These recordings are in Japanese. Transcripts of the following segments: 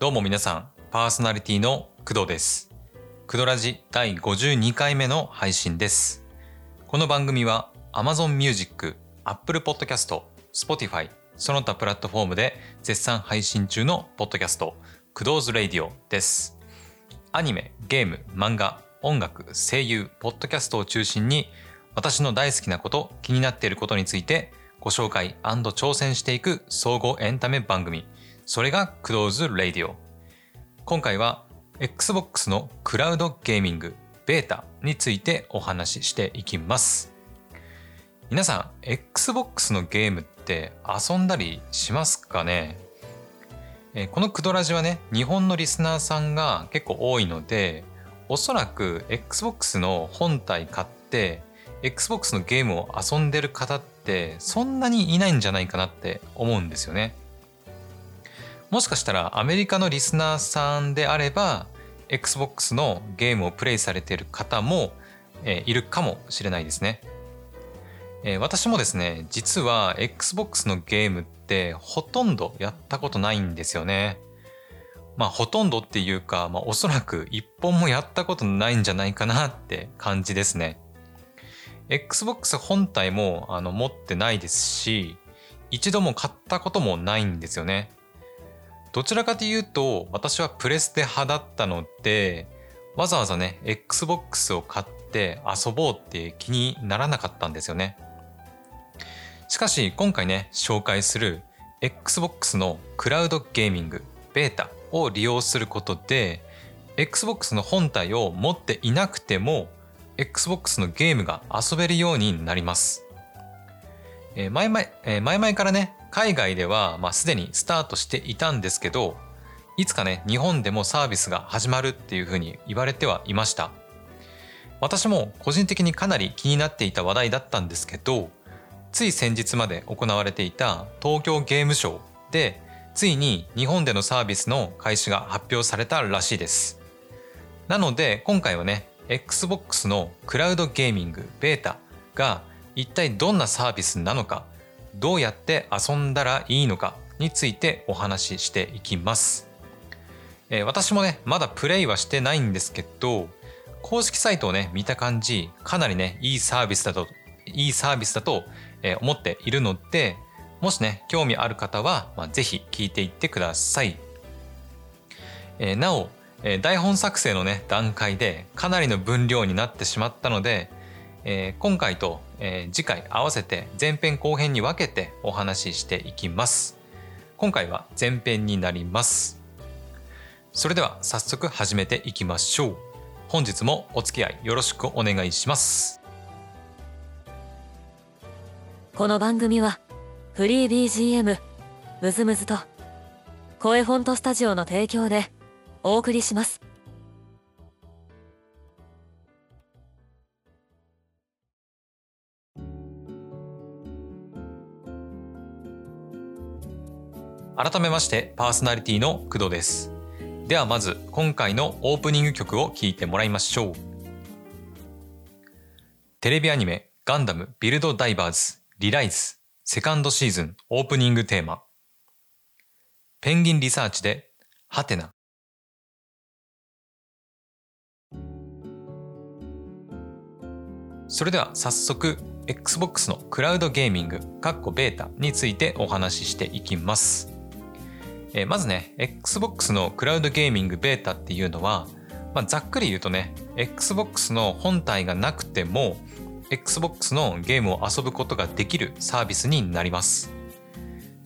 どうも皆さん、パーソナリティの工藤です。工藤ラジ第52回目の配信です。この番組は Amazon Music、Apple Podcast、Spotify、その他プラットフォームで絶賛配信中のポッドキャスト、工藤ズラディオです。アニメ、ゲーム、漫画、音楽、声優、ポッドキャストを中心に私の大好きなこと、気になっていることについてご紹介挑戦していく総合エンタメ番組。それがクローズ・レディオ。今回は Xbox のクラウドゲーミングベータについてお話ししていきます。皆さん、Xbox のゲームって遊んだりしますかね？このクドラジはね、日本のリスナーさんが結構多いので、おそらく Xbox の本体買って、Xbox のゲームを遊んでる方ってそんなにいないんじゃないかなって思うんですよね。もしかしたらアメリカのリスナーさんであれば Xbox のゲームをプレイされている方も、えいるかもしれないですね。え私もですね実は Xbox のゲームってほとんどやったことないんですよね。まあほとんどっていうか、まあ、おそらく一本もやったことないんじゃないかなって感じですね。Xbox 本体もあの持ってないですし一度も買ったこともないんですよね。どちらかというと私はプレステ派だったのでわざわざね XBOX を買って遊ぼうって気にならなかったんですよね。しかし今回ね紹介する XBOX のクラウドゲーミングベータを利用することで XBOX の本体を持っていなくても XBOX のゲームが遊べるようになります。えー前々、えー前々からね海外では、まあ、すでにスタートしていたんですけどいつかね日本でもサービスが始まるっていうふうに言われてはいました。私も個人的にかなり気になっていた話題だったんですけどつい先日まで行われていた東京ゲームショウでついに日本でのサービスの開始が発表されたらしいです。なので今回はね XBOX のクラウドゲーミングベータが一体どんなサービスなのかどうやって遊んだらいいのかについてお話ししていきます、えー私もねまだプレイはしてないんですけど公式サイトをね見た感じかなりねいいサービスだといいサービスだとえ思っているのでもしね興味ある方は、まあ、ぜひ聞いていってください、えーなお、えー台本作成のね段階でかなりの分量になってしまったのでえ今回と、えー次回合わせて前編後編に分けてお話ししていきます。今回は前編になります。それでは早速始めていきましょう。本日もお付き合いよろしくお願いします。この番組はフリー BGM ムズムズと声フォントスタジオの提供でお送りします。改めましてパーソナリティの工藤です。ではまず今回のオープニング曲を聴いてもらいましょう。テレビアニメガンダムビルドダイバーズリライズセカンドシーズンオープニングテーマ。ペンギンリサーチでハテナ。それでは早速 Xbox のクラウドゲーミングかっこベータについてお話ししていきます。えーまずね XBOX のクラウドゲーミングベータっていうのは、まあ、ざっくり言うとね XBOX の本体がなくても XBOX のゲームを遊ぶことができるサービスになります。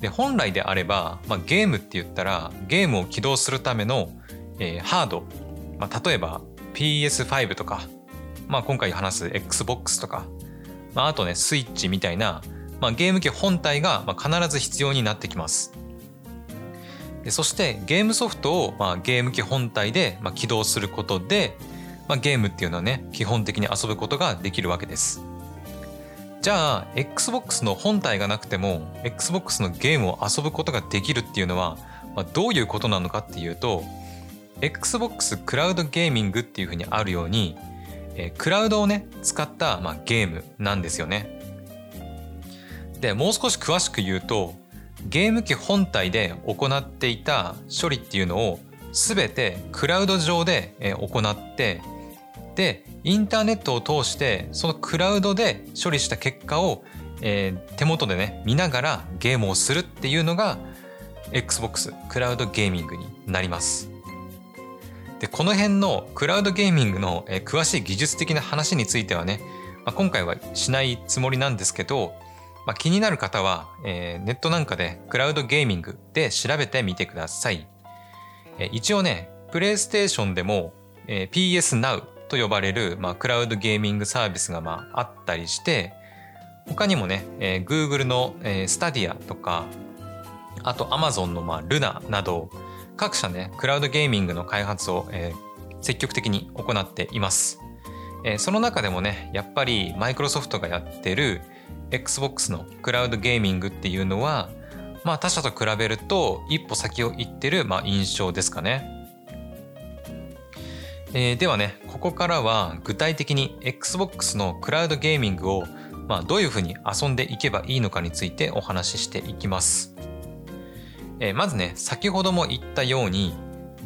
で本来であれば、まあ、ゲームって言ったらゲームを起動するための、えーハード、まあ、例えば PS5 とか、まあ、今回話す XBOX とか、まあ、あとねスイッチみたいな、まあ、ゲーム機本体がま必ず必要になってきます。でそしてゲームソフトをまあゲーム機本体でまあ起動することで、まあ、ゲームっていうのはね基本的に遊ぶことができるわけです。じゃあ XBOX の本体がなくても XBOX のゲームを遊ぶことができるっていうのは、まあ、どういうことなのかっていうと XBOX クラウドゲーミングっていうふうにあるように、えクラウドをね使った、まあ、ゲームなんですよね。でもう少し詳しく言うとゲーム機本体で行っていた処理っていうのを全てクラウド上で行ってでインターネットを通してそのクラウドで処理した結果を、えー、手元でね見ながらゲームをするっていうのが XBOX クラウドゲーミングになります。でこの辺のクラウドゲーミングの、えー、詳しい技術的な話についてはね、まあ、今回はしないつもりなんですけど、まあ、気になる方は、えー、ネットなんかでクラウドゲーミングで調べてみてください。えー、一応ね、プレイステーションでも、えー、PS Now と呼ばれる、まあ、クラウドゲーミングサービスが、まあ、あったりして他にもね、えー、Google の、えー、スタディアとかあと Amazon の、まあ、ルナなど各社ねクラウドゲーミングの開発を、えー、積極的に行っています、えー、その中でもねやっぱりマイクロソフトがやってる Xbox のクラウドゲーミングっていうのはまあ他社と比べると一歩先を行ってる、まあ、印象ですかね。えー、ではねここからは具体的に XBOX のクラウドゲーミングを、まあ、どういうふうに遊んでいけばいいのかについてお話ししていきます、えー、まずね先ほども言ったように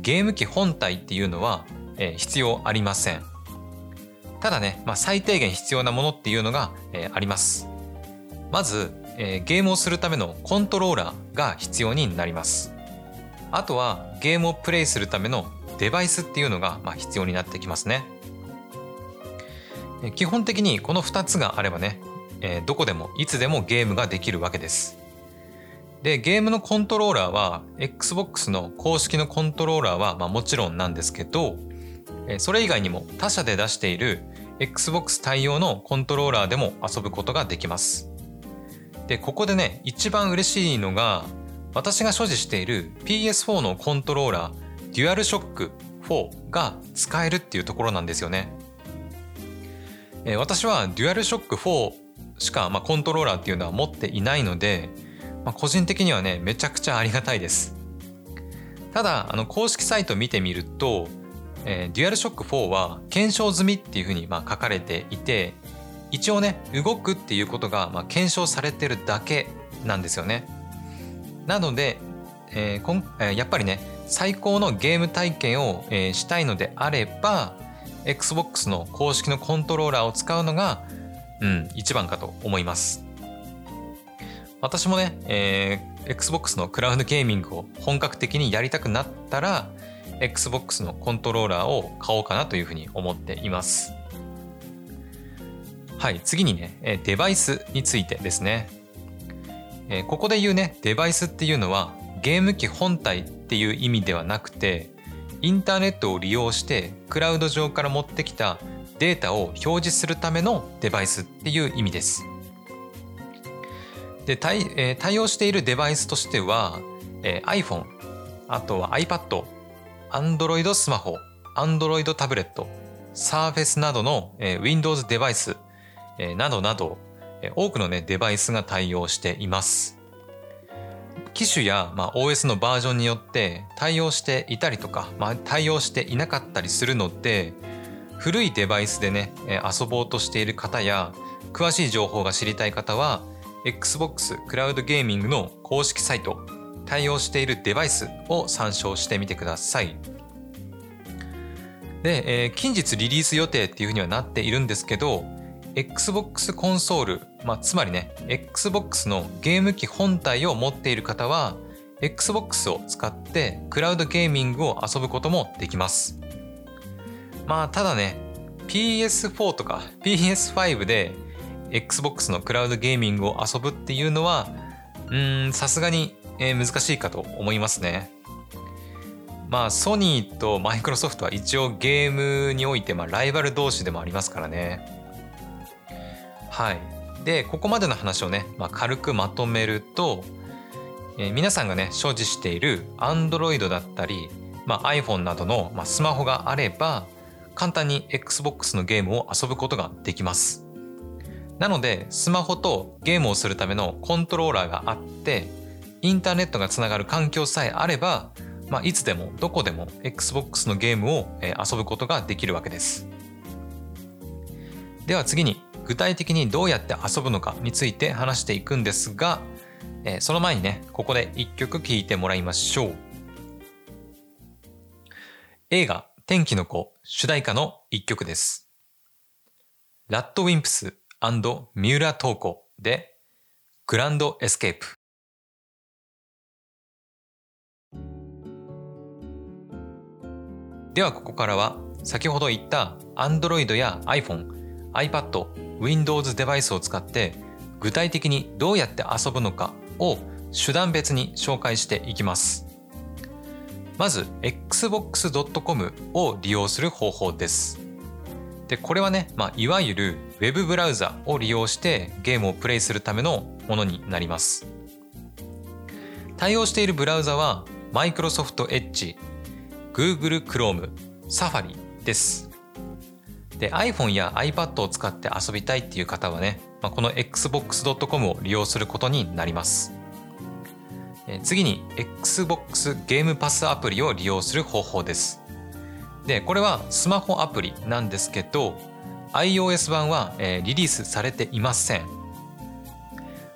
ゲーム機本体っていうのは、えー、必要ありません。ただね、まあ、最低限必要なものっていうのが、えー、あります。まず、えー、ゲームをするためのコントローラーが必要になりますあとはゲームをプレイするためのデバイスっていうのがま必要になってきますね。基本的にこの2つがあればね、えどこでもいつでもゲームができるわけです。でゲームのコントローラーは XBOX の公式のコントローラーはまもちろんなんですけどそれ以外にも他社で出している XBOX 対応のコントローラーでも遊ぶことができます。でここでね一番嬉しいのが私が所持している PS4 のコントローラーデュアルショック4が使えるっていうところなんですよね。え、私はデュアルショック4しか、まあ、コントローラーっていうのは持っていないので、まあ、個人的にはねめちゃくちゃありがたいです。ただあの公式サイト見てみると、えー、デュアルショック4は検証済みっていうふうにまあ書かれていて一応ね動くっていうことがまあ検証されてるだけなんですよね。なので、えーこんえー、やっぱりね最高のゲーム体験を、えー、したいのであれば XBOX の公式のコントローラーを使うのが、うん、一番かと思います。私もね、えー、Xbox のクラウドゲーミングを本格的にやりたくなったら Xbox のコントローラーを買おうかなというふうに思っています。はい、次にね、デバイスについてですね。ここで言うね、デバイスっていうのはゲーム機本体っていう意味ではなくてインターネットを利用してクラウド上から持ってきたデータを表示するためのデバイスっていう意味です。で対,、えー、対応しているデバイスとしては、えー、iPhone あとは iPad Android スマホ Android タブレット Surface などの、えー、Windows デバイス、え、などなど、多くの、ね、デバイスが対応しています。機種や、まあ、OS のバージョンによって対応していたりとか、まあ、対応していなかったりするので古いデバイスでね遊ぼうとしている方や詳しい情報が知りたい方は Xbox クラウドゲーミングの公式サイト対応しているデバイスを参照してみてください。で、えー、近日リリース予定っていうふうにはなっているんですけど Xbox コンソール、まあ、つまりね Xbox のゲーム機本体を持っている方は Xbox を使ってクラウドゲーミングを遊ぶこともできます。まあただね PS4 とか PS5 で Xbox のクラウドゲーミングを遊ぶっていうのはうんさすがに、え難しいかと思いますね。まあソニーとマイクロソフトは一応ゲームにおいてまあライバル同士でもありますからね。はい。で、ここまでの話をね、まあ、軽くまとめると、えー、皆さんがね、所持している Android だったり、まあ、iPhone などの、まあ、スマホがあれば、簡単に Xbox のゲームを遊ぶことができます。なので、スマホとゲームをするためのコントローラーがあって、インターネットがつながる環境さえあれば、まあ、いつでもどこでも Xbox のゲームを遊ぶことができるわけです。では次に具体的にどうやって遊ぶのかについて話していくんですが、えー、その前にね、ここで一曲聴いてもらいましょう。映画、天気の子主題歌の一曲です。ラッドウィンプス三浦透子でグランドエスケープ。ではここからは先ほど言った Android や iPhone、iPad、Windows デバイスを使って具体的にどうやって遊ぶのかを手段別に紹介していきます。まず xbox.com を利用する方法です。でこれはね、まあ、いわゆる Web ブラウザを利用してゲームをプレイするためのものになります。対応しているブラウザは Microsoft Edge、Google Chrome、Safari です。で iPhone や iPad を使って遊びたいっていう方はね、まあ、この xbox.com を利用することになります。次に Xbox ゲームパスアプリを利用する方法です。で、これはスマホアプリなんですけど、iOS 版は、え、リリースされていません。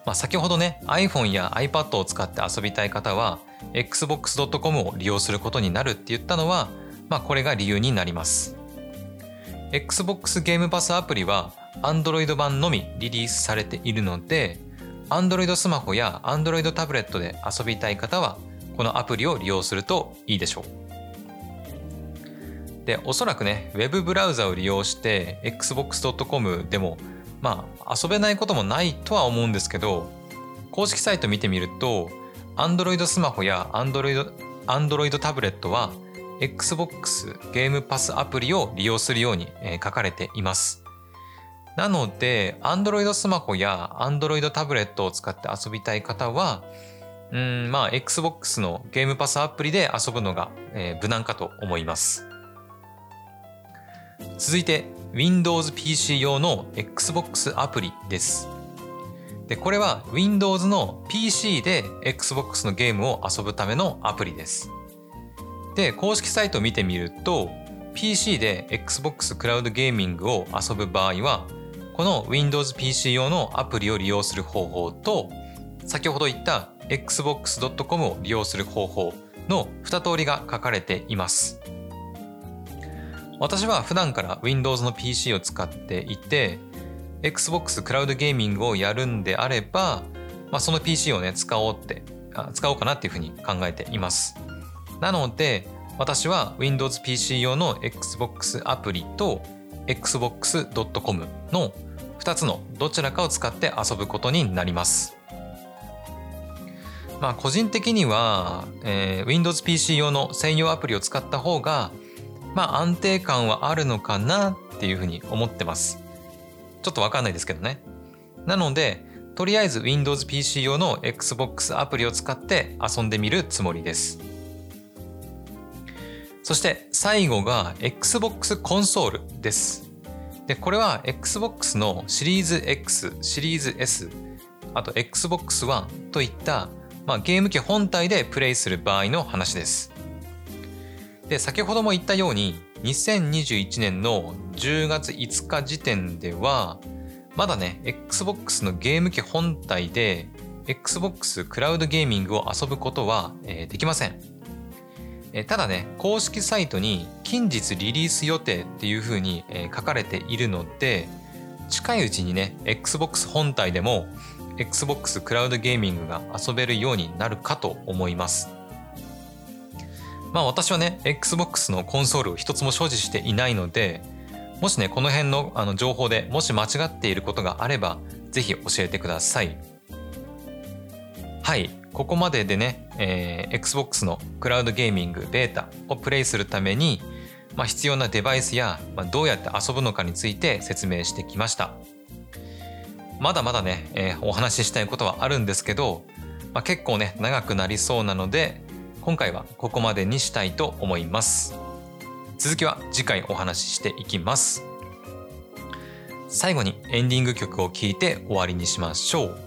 まあ、先ほどね、iPhone や iPad を使って遊びたい方は、xbox.com を利用することになるって言ったのは、まあ、これが理由になります。Xbox ゲームパスアプリは Android 版のみリリースされているので、Android スマホや Android タブレットで遊びたい方は、このアプリを利用するといいでしょう。で、おそらくね、Web ブラウザを利用して Xbox.com でも、まあ、遊べないこともないとは思うんですけど、公式サイト見てみると、Android スマホや Android, Android タブレットは Xbox ゲームパスアプリを利用するように書かれています。なので、Android スマホや Android タブレットを使って遊びたい方は、うん、まあ、Xbox のゲームパスアプリで遊ぶのが、え、無難かと思います。続いて、Windows PC 用の Xbox アプリです。で、これは Windows の PC で Xbox のゲームを遊ぶためのアプリです。で、公式サイトを見てみると、PC で Xbox クラウドゲーミングを遊ぶ場合は、この Windows PC 用のアプリを利用する方法と先ほど言った xbox.com を利用する方法の2通りが書かれています。私は普段から Windows の PC を使っていて Xbox クラウドゲーミングをやるんであれば、まあ、その PC をね使おうって使おうかなっていうふうに考えています。なので私は Windows PC 用の Xbox アプリと xbox.com の2つのどちらかを使って遊ぶことになります。まあ個人的には、えー、Windows PC 用の専用アプリを使った方がまあ安定感はあるのかなっていうふうに思ってます。ちょっとわかんないですけどね。なのでとりあえず Windows PC 用の Xbox アプリを使って遊んでみるつもりです。そして最後が Xbox コンソールです。で、これは Xbox のシリーズ X、シリーズ S、あと Xbox One といった、まあ、ゲーム機本体でプレイする場合の話です。で、先ほども言ったように、2021年の10月5日時点では、まだね、Xbox のゲーム機本体で Xbox クラウドゲーミングを遊ぶことは、えー、できません。えただね公式サイトに近日リリース予定っていうふうに、え書かれているので近いうちにね XBOX 本体でも XBOX クラウドゲーミングが遊べるようになるかと思います。まあ私はね XBOX のコンソールを一つも所持していないのでもしねこの辺のあの情報でもし間違っていることがあればぜひ教えてください。はい。ここまででね、えー、Xbox のクラウドゲーミングベータをプレイするために、まあ、必要なデバイスや、まあ、どうやって遊ぶのかについて説明してきました。まだまだね、えー、お話ししたいことはあるんですけど、まあ、結構ね長くなりそうなので今回はここまでにしたいと思います。続きは次回お話ししていきます。最後にエンディング曲を聴いて終わりにしましょう。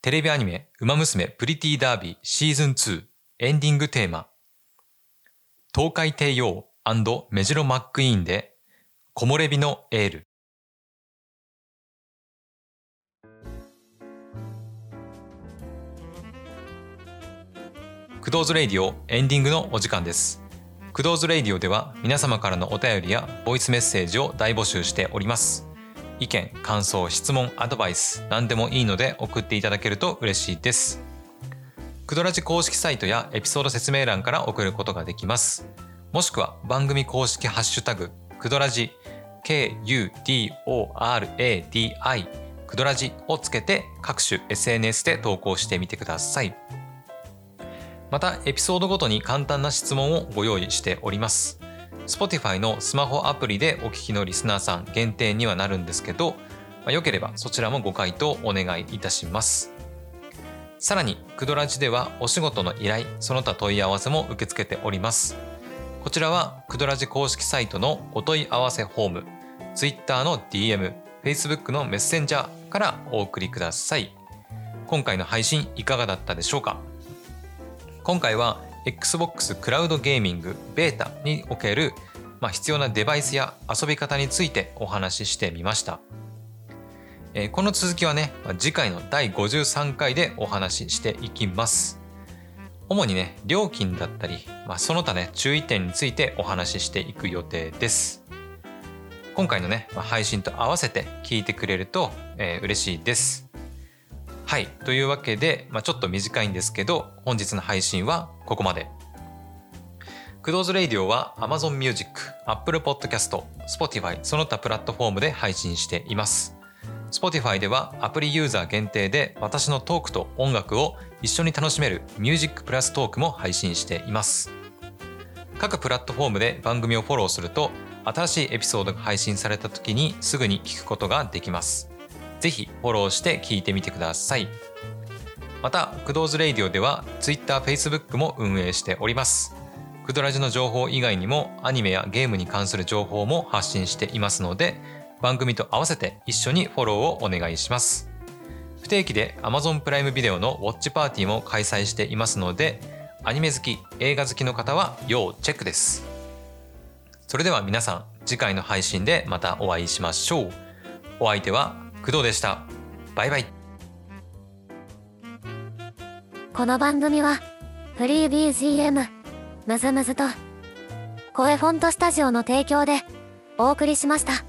テレビアニメ、ウマ娘プリティダービーシーズン2エンディングテーマ、トウカイテイオーメジロマックイーンで、木漏れ日のエール。クドーズレイディオエンディングのお時間です。クドーズレイディオでは皆様からのお便りやボイスメッセージを大募集しております。意見感想質問アドバイス何でもいいので送っていただけると嬉しいです。クドラジ公式サイトやエピソード説明欄から送ることができます。もしくは番組公式ハッシュタグクドラジ KUDORADI クドラジをつけて各種 SNS で投稿してみてください。またエピソードごとに簡単な質問をご用意しております。Spotify のスマホアプリでお聞きのリスナーさん限定にはなるんですけど、まあ、よければそちらもご回答お願いいたします。さらにクドラジではお仕事の依頼その他問い合わせも受け付けております。こちらはクドラジ公式サイトのお問い合わせフォーム Twitter の DM Facebook のメッセンジャーからお送りください。今回の配信いかがだったでしょうか？今回は Xbox クラウドゲーミングベータにおける、まあ、必要なデバイスや遊び方についてお話ししてみました。えー、この続きはね、次回の第53回でお話ししていきます。主にね、料金だったり、まあ、その他ね、注意点についてお話ししていく予定です。今回のね、配信と合わせて聞いてくれると、えー、嬉しいです。はい。というわけで、まあ、ちょっと短いんですけど、本日の配信はここまで。クドーズレイディオは Amazon Music、Apple Podcast、Spotify その他プラットフォームで配信しています。Spotify ではアプリユーザー限定で私のトークと音楽を一緒に楽しめる Music プラストークも配信しています。各プラットフォームで番組をフォローすると新しいエピソードが配信された時にすぐに聞くことができます。ぜひフォローして聞いてみてください。また、クドーズレイディオでは Twitter、Facebook も運営しております。クドラジの情報以外にもアニメやゲームに関する情報も発信していますので、番組と合わせて一緒にフォローをお願いします。不定期で Amazon プライムビデオのウォッチパーティーも開催していますので、アニメ好き、映画好きの方は要チェックです。それでは皆さん、次回の配信でまたお会いしましょう。お相手は工藤でしたバイバイこの番組はフリー BGM むずむずと声フォントスタジオの提供でお送りしました。